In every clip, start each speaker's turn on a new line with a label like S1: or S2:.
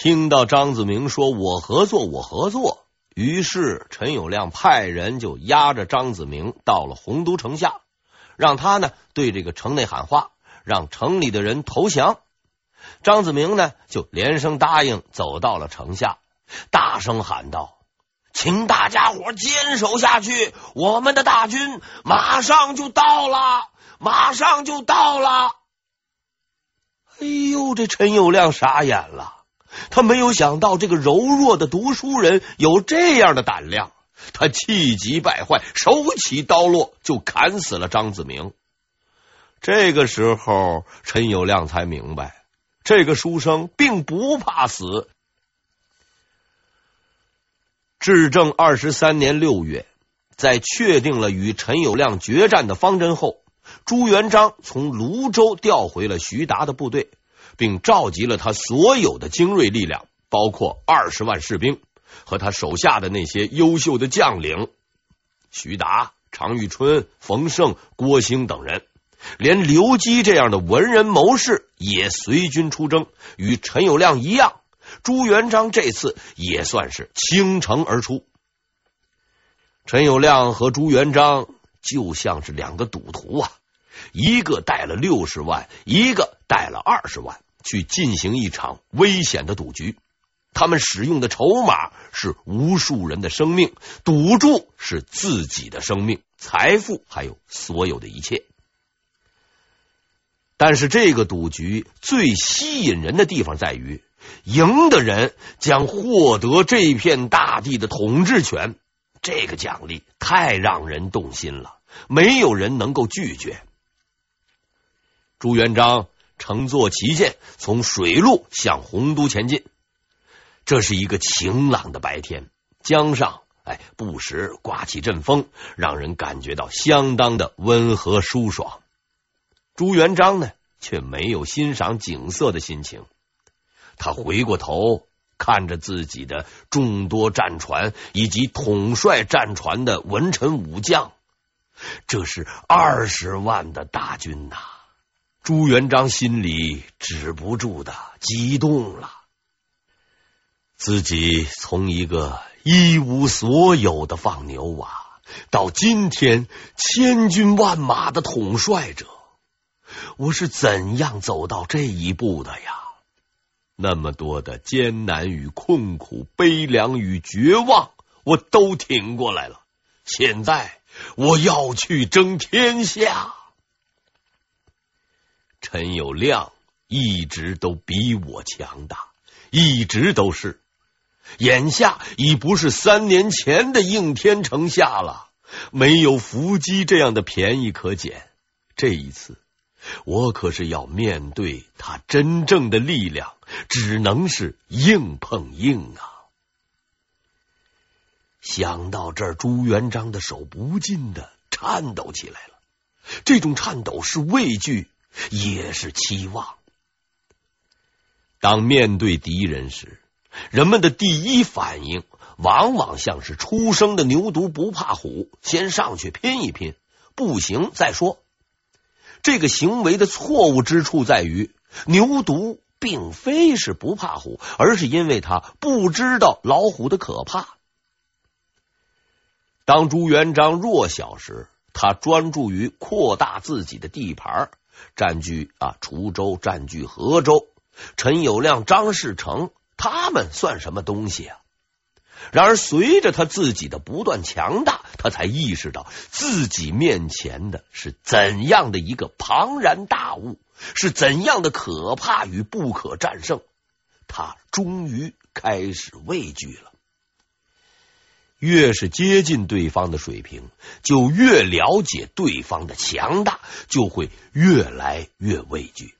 S1: 听到张子明说“我合作，我合作”，于是陈友谅派人就押着张子明到了洪都城下，让他呢对这个城内喊话，让城里的人投降。张子明呢就连声答应，走到了城下，大声喊道。请大家伙坚守下去，我们的大军马上就到了，马上就到了。哎呦，这陈友谅傻眼了，他没有想到这个柔弱的读书人有这样的胆量，他气急败坏，手起刀落就砍死了张子明。这个时候，陈友谅才明白，这个书生并不怕死。至正二十三年六月，在确定了与陈友谅决战的方针后，朱元璋从泸州调回了徐达的部队，并召集了他所有的精锐力量，包括二十万士兵和他手下的那些优秀的将领，徐达、常遇春、冯胜、郭兴等人，连刘基这样的文人谋士也随军出征，与陈友谅一样。朱元璋这次也算是倾城而出。陈友谅和朱元璋就像是两个赌徒啊，一个带了六十万，一个带了二十万，去进行一场危险的赌局。他们使用的筹码是无数人的生命，赌注是自己的生命、财富，还有所有的一切。但是这个赌局最吸引人的地方在于。赢的人将获得这片大地的统治权，这个奖励太让人动心了，没有人能够拒绝。朱元璋乘坐旗舰从水路向洪都前进，这是一个晴朗的白天，江上哎不时刮起阵风，让人感觉到相当的温和舒爽。朱元璋呢，却没有欣赏景色的心情。他回过头看着自己的众多战船以及统帅战船的文臣武将，这是二十万的大军呐！朱元璋心里止不住的激动了。自己从一个一无所有的放牛娃，到今天千军万马的统帅者，我是怎样走到这一步的呀？那么多的艰难与困苦、悲凉与绝望，我都挺过来了。现在我要去争天下。陈友谅一直都比我强大，一直都是。眼下已不是三年前的应天城下了，没有伏击这样的便宜可捡。这一次。我可是要面对他真正的力量，只能是硬碰硬啊！想到这儿，朱元璋的手不禁的颤抖起来了。这种颤抖是畏惧，也是期望。当面对敌人时，人们的第一反应往往像是初生的牛犊不怕虎，先上去拼一拼，不行再说。这个行为的错误之处在于，牛犊并非是不怕虎，而是因为他不知道老虎的可怕。当朱元璋弱小时，他专注于扩大自己的地盘，占据啊滁州，占据河州。陈友谅、张士诚，他们算什么东西啊？然而，随着他自己的不断强大，他才意识到自己面前的是怎样的一个庞然大物，是怎样的可怕与不可战胜。他终于开始畏惧了。越是接近对方的水平，就越了解对方的强大，就会越来越畏惧。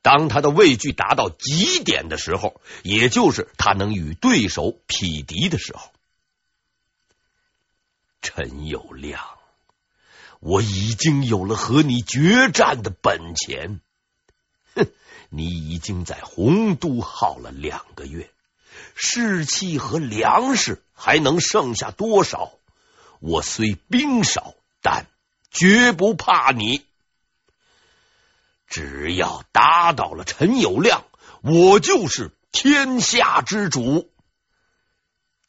S1: 当他的畏惧达到极点的时候，也就是他能与对手匹敌的时候。陈友谅，我已经有了和你决战的本钱。哼，你已经在洪都耗了两个月，士气和粮食还能剩下多少？我虽兵少，但绝不怕你。只要打倒了陈友谅，我就是天下之主。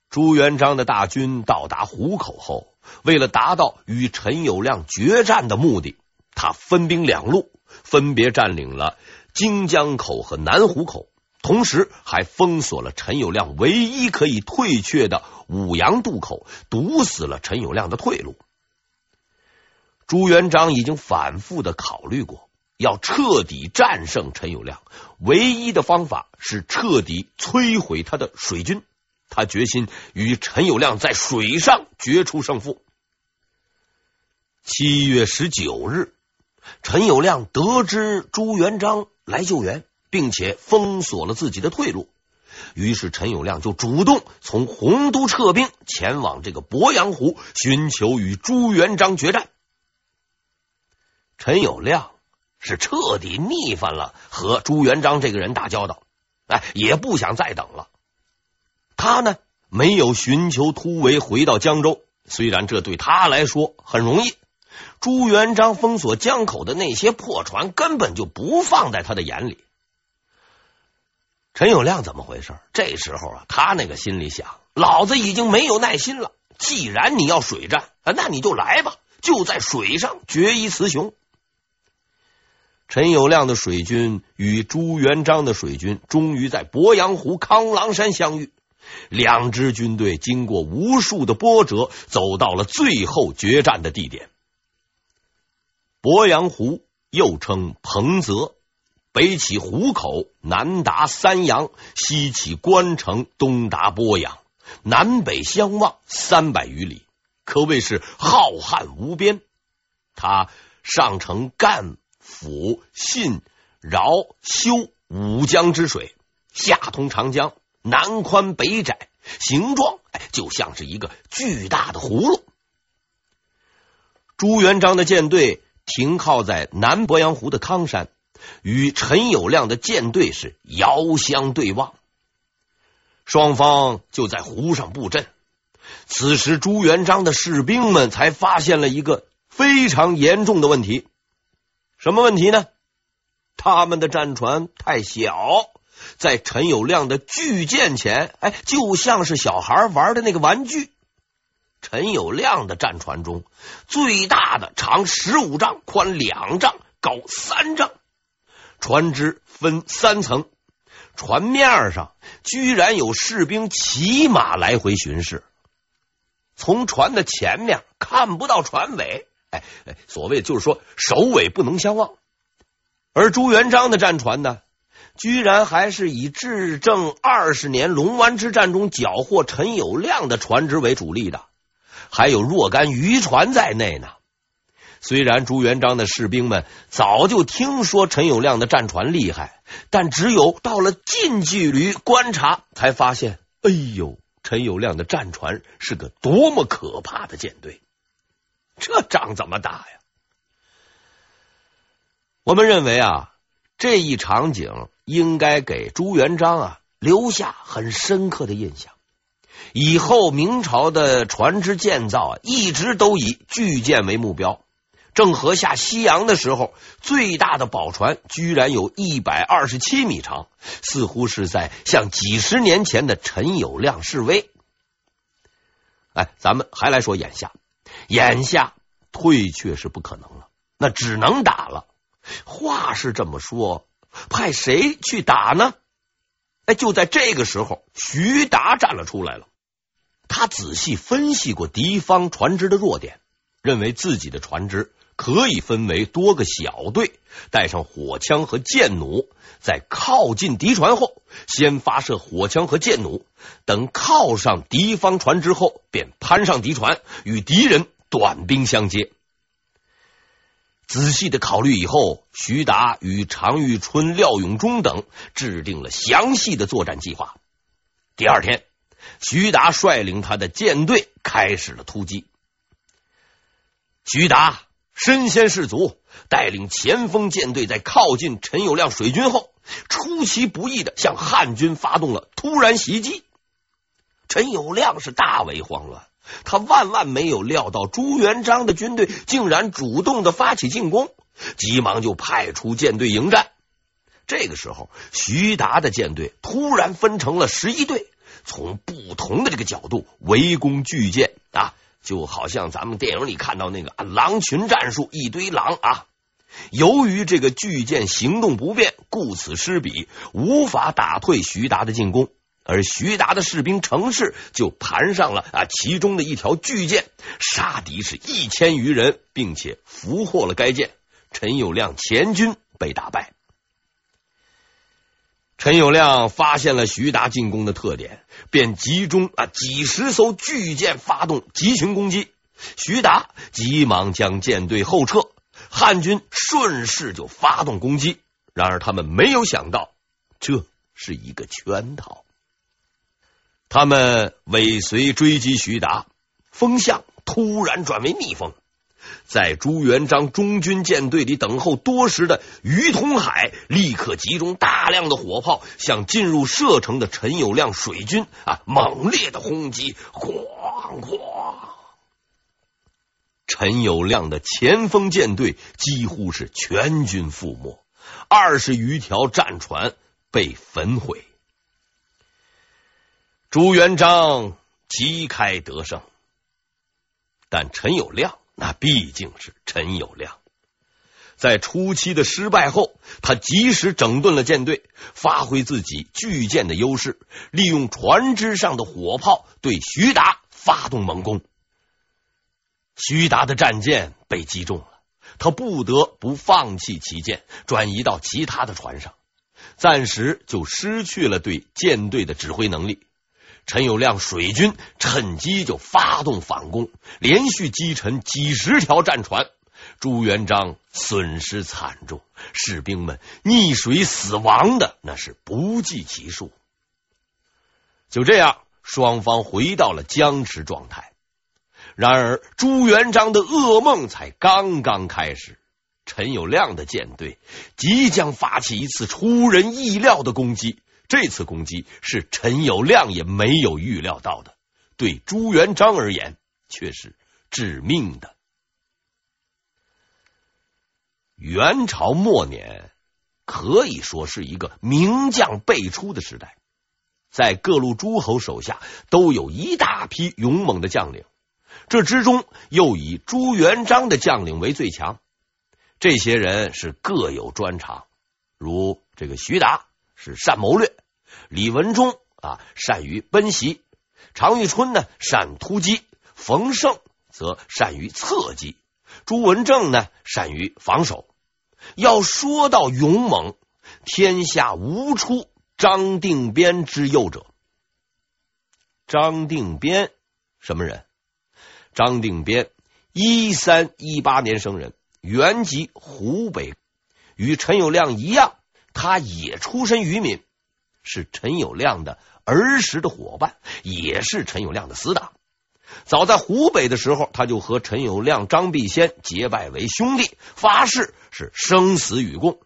S1: 朱元璋的大军到达湖口后，为了达到与陈友谅决战的目的，他分兵两路，分别占领了荆江口和南湖口，同时还封锁了陈友谅唯一可以退却的五杨渡口，堵死了陈友谅的退路。朱元璋已经反复的考虑过，要彻底战胜陈友谅，唯一的方法是彻底摧毁他的水军。他决心与陈友谅在水上决出胜负。七月十九日，陈友谅得知朱元璋来救援，并且封锁了自己的退路，于是陈友谅就主动从洪都撤兵，前往这个鄱阳湖，寻求与朱元璋决战。陈友谅是彻底腻烦了和朱元璋这个人打交道，哎，也不想再等了。他呢，没有寻求突围回到江州，虽然这对他来说很容易。朱元璋封锁江口的那些破船根本就不放在他的眼里。陈友谅怎么回事？这时候啊，他那个心里想：老子已经没有耐心了。既然你要水战，那你就来吧，就在水上决一雌雄。陈友谅的水军与朱元璋的水军终于在鄱阳湖康郎山相遇。两支军队经过无数的波折，走到了最后决战的地点。鄱阳湖又称彭泽，北起湖口，南达三阳，西起关城，东达鄱阳，南北相望三百余里，可谓是浩瀚无边。它上承赣、抚、信、饶、修五江之水，下通长江。南宽北窄，形状，就像是一个巨大的葫芦。朱元璋的舰队停靠在南鄱阳湖的康山，与陈友谅的舰队是遥相对望，双方就在湖上布阵。此时，朱元璋的士兵们才发现了一个非常严重的问题：什么问题呢？他们的战船太小。在陈友谅的巨舰前，哎，就像是小孩玩的那个玩具。陈友谅的战船中最大的长十五丈，宽两丈，高三丈，船只分三层，船面上居然有士兵骑马来回巡视。从船的前面看不到船尾，哎哎，所谓就是说首尾不能相望。而朱元璋的战船呢？居然还是以至正二十年龙湾之战中缴获陈友谅的船只为主力的，还有若干渔船在内呢。虽然朱元璋的士兵们早就听说陈友谅的战船厉害，但只有到了近距离观察，才发现，哎呦，陈友谅的战船是个多么可怕的舰队！这仗怎么打呀？我们认为啊，这一场景。应该给朱元璋啊留下很深刻的印象。以后明朝的船只建造，一直都以巨舰为目标。郑和下西洋的时候，最大的宝船居然有一百二十七米长，似乎是在向几十年前的陈友谅示威。哎，咱们还来说眼下，眼下退却是不可能了，那只能打了。话是这么说。派谁去打呢？哎，就在这个时候，徐达站了出来了。他仔细分析过敌方船只的弱点，认为自己的船只可以分为多个小队，带上火枪和箭弩，在靠近敌船后，先发射火枪和箭弩，等靠上敌方船之后，便攀上敌船，与敌人短兵相接。仔细的考虑以后，徐达与常遇春、廖永忠等制定了详细的作战计划。第二天，徐达率领他的舰队开始了突击。徐达身先士卒，带领前锋舰队在靠近陈友谅水军后，出其不意的向汉军发动了突然袭击。陈友谅是大为慌乱。他万万没有料到朱元璋的军队竟然主动的发起进攻，急忙就派出舰队迎战。这个时候，徐达的舰队突然分成了十一队，从不同的这个角度围攻巨舰啊，就好像咱们电影里看到那个狼群战术，一堆狼啊。由于这个巨舰行动不便，顾此失彼，无法打退徐达的进攻。而徐达的士兵程式就盘上了啊其中的一条巨舰，杀敌是一千余人，并且俘获了该舰。陈友谅前军被打败。陈友谅发现了徐达进攻的特点，便集中啊几十艘巨舰发动集群攻击。徐达急忙将舰队后撤，汉军顺势就发动攻击。然而他们没有想到，这是一个圈套。他们尾随追击徐达，风向突然转为逆风，在朱元璋中军舰队里等候多时的于通海立刻集中大量的火炮，向进入射程的陈友谅水军啊猛烈的轰击，哐哐！陈友谅的前锋舰队几乎是全军覆没，二十余条战船被焚毁。朱元璋旗开得胜，但陈友谅那毕竟是陈友谅，在初期的失败后，他及时整顿了舰队，发挥自己巨舰的优势，利用船只上的火炮对徐达发动猛攻。徐达的战舰被击中了，他不得不放弃旗舰，转移到其他的船上，暂时就失去了对舰队的指挥能力。陈友谅水军趁机就发动反攻，连续击沉几十条战船，朱元璋损失惨重，士兵们溺水死亡的那是不计其数。就这样，双方回到了僵持状态。然而，朱元璋的噩梦才刚刚开始，陈友谅的舰队即将发起一次出人意料的攻击。这次攻击是陈友谅也没有预料到的，对朱元璋而言却是致命的。元朝末年可以说是一个名将辈出的时代，在各路诸侯手下都有一大批勇猛的将领，这之中又以朱元璋的将领为最强。这些人是各有专长，如这个徐达。是善谋略，李文忠啊善于奔袭，常遇春呢善突击，冯胜则善于侧击，朱文正呢善于防守。要说到勇猛，天下无出张定边之右者。张定边什么人？张定边一三一八年生人，原籍湖北，与陈友谅一样。他也出身于民，是陈友谅的儿时的伙伴，也是陈友谅的死党。早在湖北的时候，他就和陈友谅、张必先结拜为兄弟，发誓是生死与共。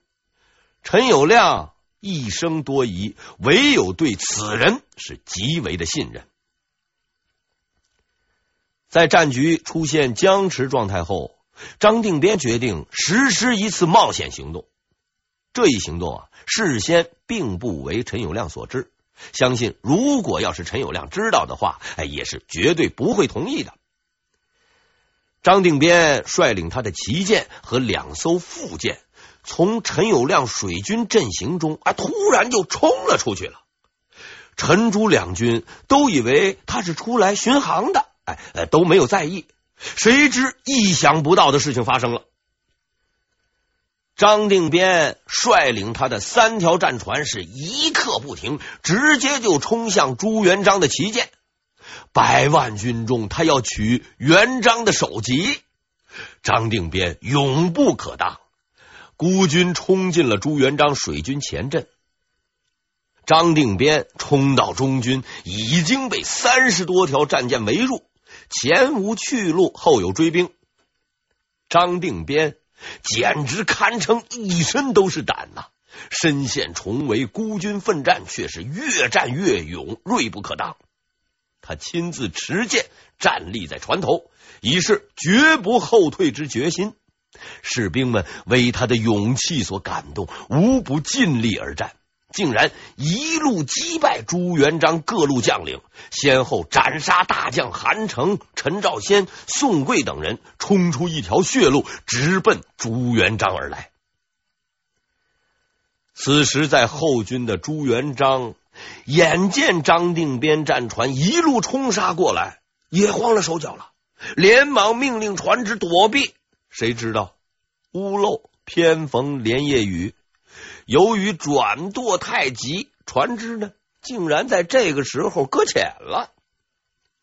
S1: 陈友谅一生多疑，唯有对此人是极为的信任。在战局出现僵持状态后，张定边决定实施一次冒险行动。这一行动啊，事先并不为陈友谅所知。相信如果要是陈友谅知道的话，哎，也是绝对不会同意的。张定边率领他的旗舰和两艘副舰，从陈友谅水军阵型中啊，突然就冲了出去了。陈朱两军都以为他是出来巡航的，哎，都没有在意。谁知意想不到的事情发生了。张定边率领他的三条战船是一刻不停，直接就冲向朱元璋的旗舰。百万军中，他要取元璋的首级。张定边勇不可当，孤军冲进了朱元璋水军前阵。张定边冲到中军，已经被三十多条战舰围住，前无去路，后有追兵。张定边。简直堪称一身都是胆呐！身陷重围，孤军奋战，却是越战越勇，锐不可当。他亲自持剑站立在船头，以示绝不后退之决心。士兵们为他的勇气所感动，无不尽力而战，竟然一路击败朱元璋各路将领，先后斩杀大将韩城、陈兆先、宋贵等人，冲出一条血路，直奔朱元璋而来。此时，在后军的朱元璋眼见张定边战船一路冲杀过来，也慌了手脚了，连忙命令船只躲避。谁知道屋漏偏逢连夜雨，由于转舵太急，船只呢竟然在这个时候搁浅了。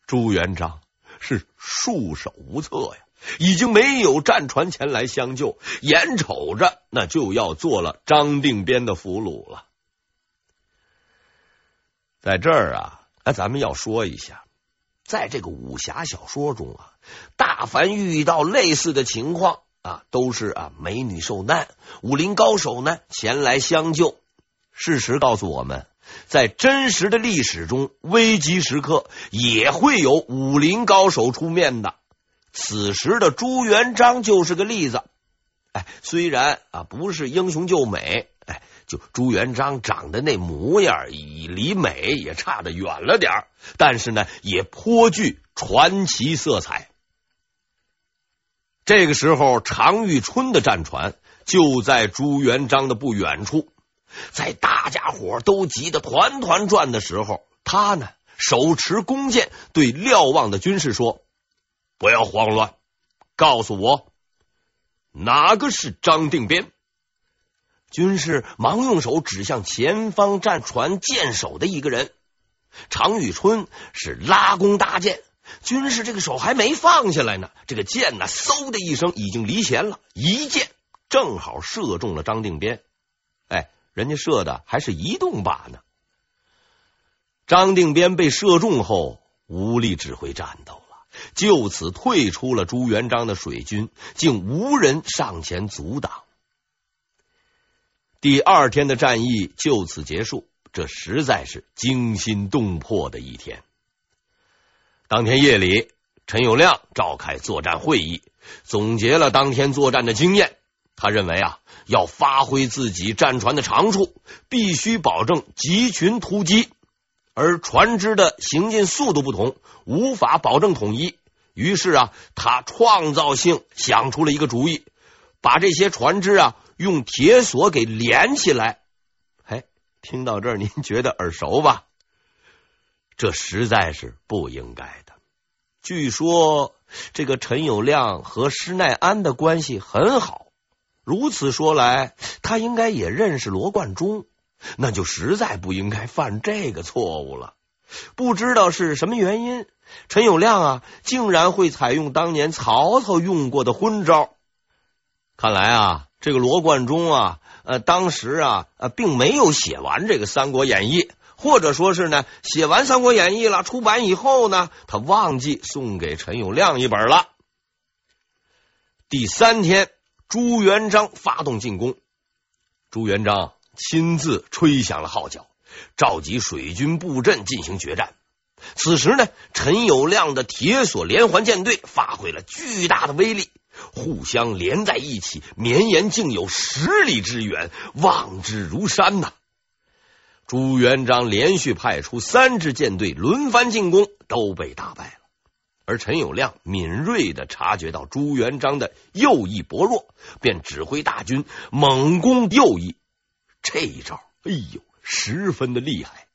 S1: 朱元璋是束手无策呀。已经没有战船前来相救，眼瞅着那就要做了张定边的俘虏了。在这儿啊，那咱们要说一下，在这个武侠小说中啊，大凡遇到类似的情况啊，都是啊美女受难，武林高手呢前来相救。事实告诉我们，在真实的历史中，危急时刻也会有武林高手出面的。此时的朱元璋就是个例子。哎，虽然啊不是英雄救美，哎，就朱元璋长得那模样，以离美也差得远了点，但是呢，也颇具传奇色彩。这个时候，常遇春的战船就在朱元璋的不远处，在大家伙都急得团团转的时候，他呢手持弓箭，对瞭望的军士说。不要慌乱，告诉我哪个是张定边？军士忙用手指向前方战船舰首的一个人。常遇春是拉弓搭箭，军士这个手还没放下来呢，这个箭呢，嗖的一声已经离弦了，一箭正好射中了张定边。哎，人家射的还是移动靶呢。张定边被射中后，无力指挥战斗了。就此退出了朱元璋的水军，竟无人上前阻挡。第二天的战役就此结束，这实在是惊心动魄的一天。当天夜里，陈友谅召开作战会议，总结了当天作战的经验。他认为啊，要发挥自己战船的长处，必须保证集群突击。而船只的行进速度不同，无法保证统一。于是啊，他创造性想出了一个主意，把这些船只啊用铁索给连起来。哎，听到这儿，您觉得耳熟吧？这实在是不应该的。据说这个陈友谅和施耐庵的关系很好，如此说来，他应该也认识罗贯中。那就实在不应该犯这个错误了。不知道是什么原因，陈友谅啊，竟然会采用当年曹操用过的昏招。看来啊，这个罗贯中啊，呃，当时啊，并没有写完这个《三国演义》，或者说是呢，写完《三国演义》了，出版以后呢，他忘记送给陈友谅一本了。第三天，朱元璋发动进攻，朱元璋。亲自吹响了号角，召集水军布阵进行决战。此时呢，陈友谅的铁索连环舰队发挥了巨大的威力，互相连在一起，绵延竟有十里之远，望之如山呐。朱元璋连续派出三支舰队轮番进攻，都被打败了。而陈友谅敏锐的察觉到朱元璋的右翼薄弱，便指挥大军猛攻右翼。这一招，哎呦，十分的厉害。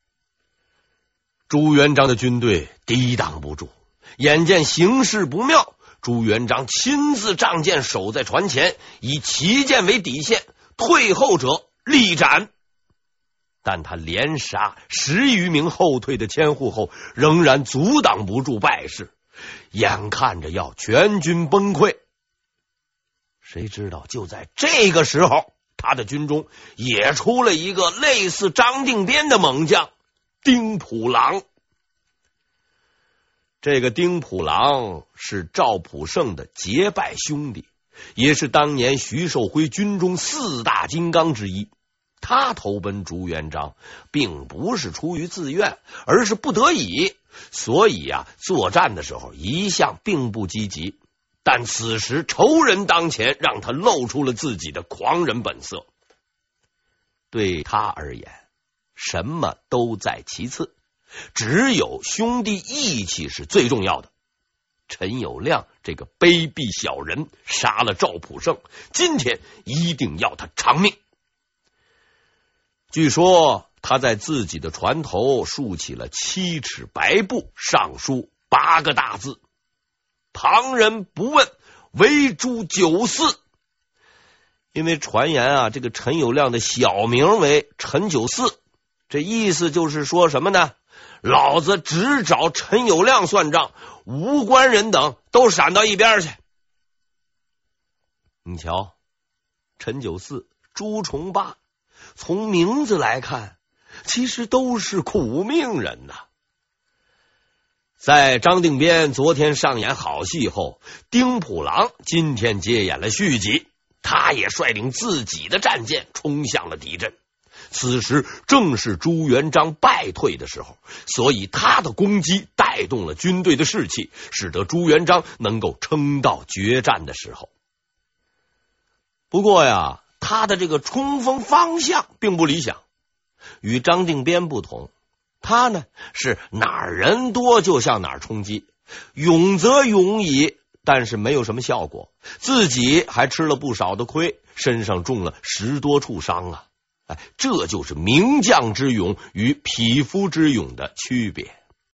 S1: 朱元璋的军队抵挡不住，眼见形势不妙，朱元璋亲自仗剑守在船前，以旗舰为底线，退后者立斩。但他连杀十余名后退的千户后，仍然阻挡不住败势，眼看着要全军崩溃。谁知道就在这个时候。他的军中也出了一个类似张定边的猛将丁普郎。这个丁普郎是赵普胜的结拜兄弟，也是当年徐寿辉军中四大金刚之一。他投奔朱元璋，并不是出于自愿，而是不得已。所以啊，作战的时候一向并不积极。但此时仇人当前，让他露出了自己的狂人本色。对他而言，什么都在其次，只有兄弟义气是最重要的。陈友谅这个卑鄙小人杀了赵普胜，今天一定要他偿命。据说他在自己的船头竖起了七尺白布，上书八个大字：“旁人不问，唯诛九四。”因为传言啊，这个陈友谅的小名为陈九四，这意思就是说什么呢？老子只找陈友谅算账，无关人等都闪到一边去。你瞧，陈九四、朱重八。从名字来看，其实都是苦命人呐。在张定边昨天上演好戏后，丁普郎今天接演了续集，他也率领自己的战舰冲向了敌阵。此时正是朱元璋败退的时候，所以他的攻击带动了军队的士气，使得朱元璋能够撑到决战的时候。不过呀。他的这个冲锋方向并不理想，与张定边不同，他呢是哪儿人多就向哪儿冲击，勇则勇矣，但是没有什么效果，自己还吃了不少的亏，身上中了十多处伤啊！哎，这就是名将之勇与匹夫之勇的区别。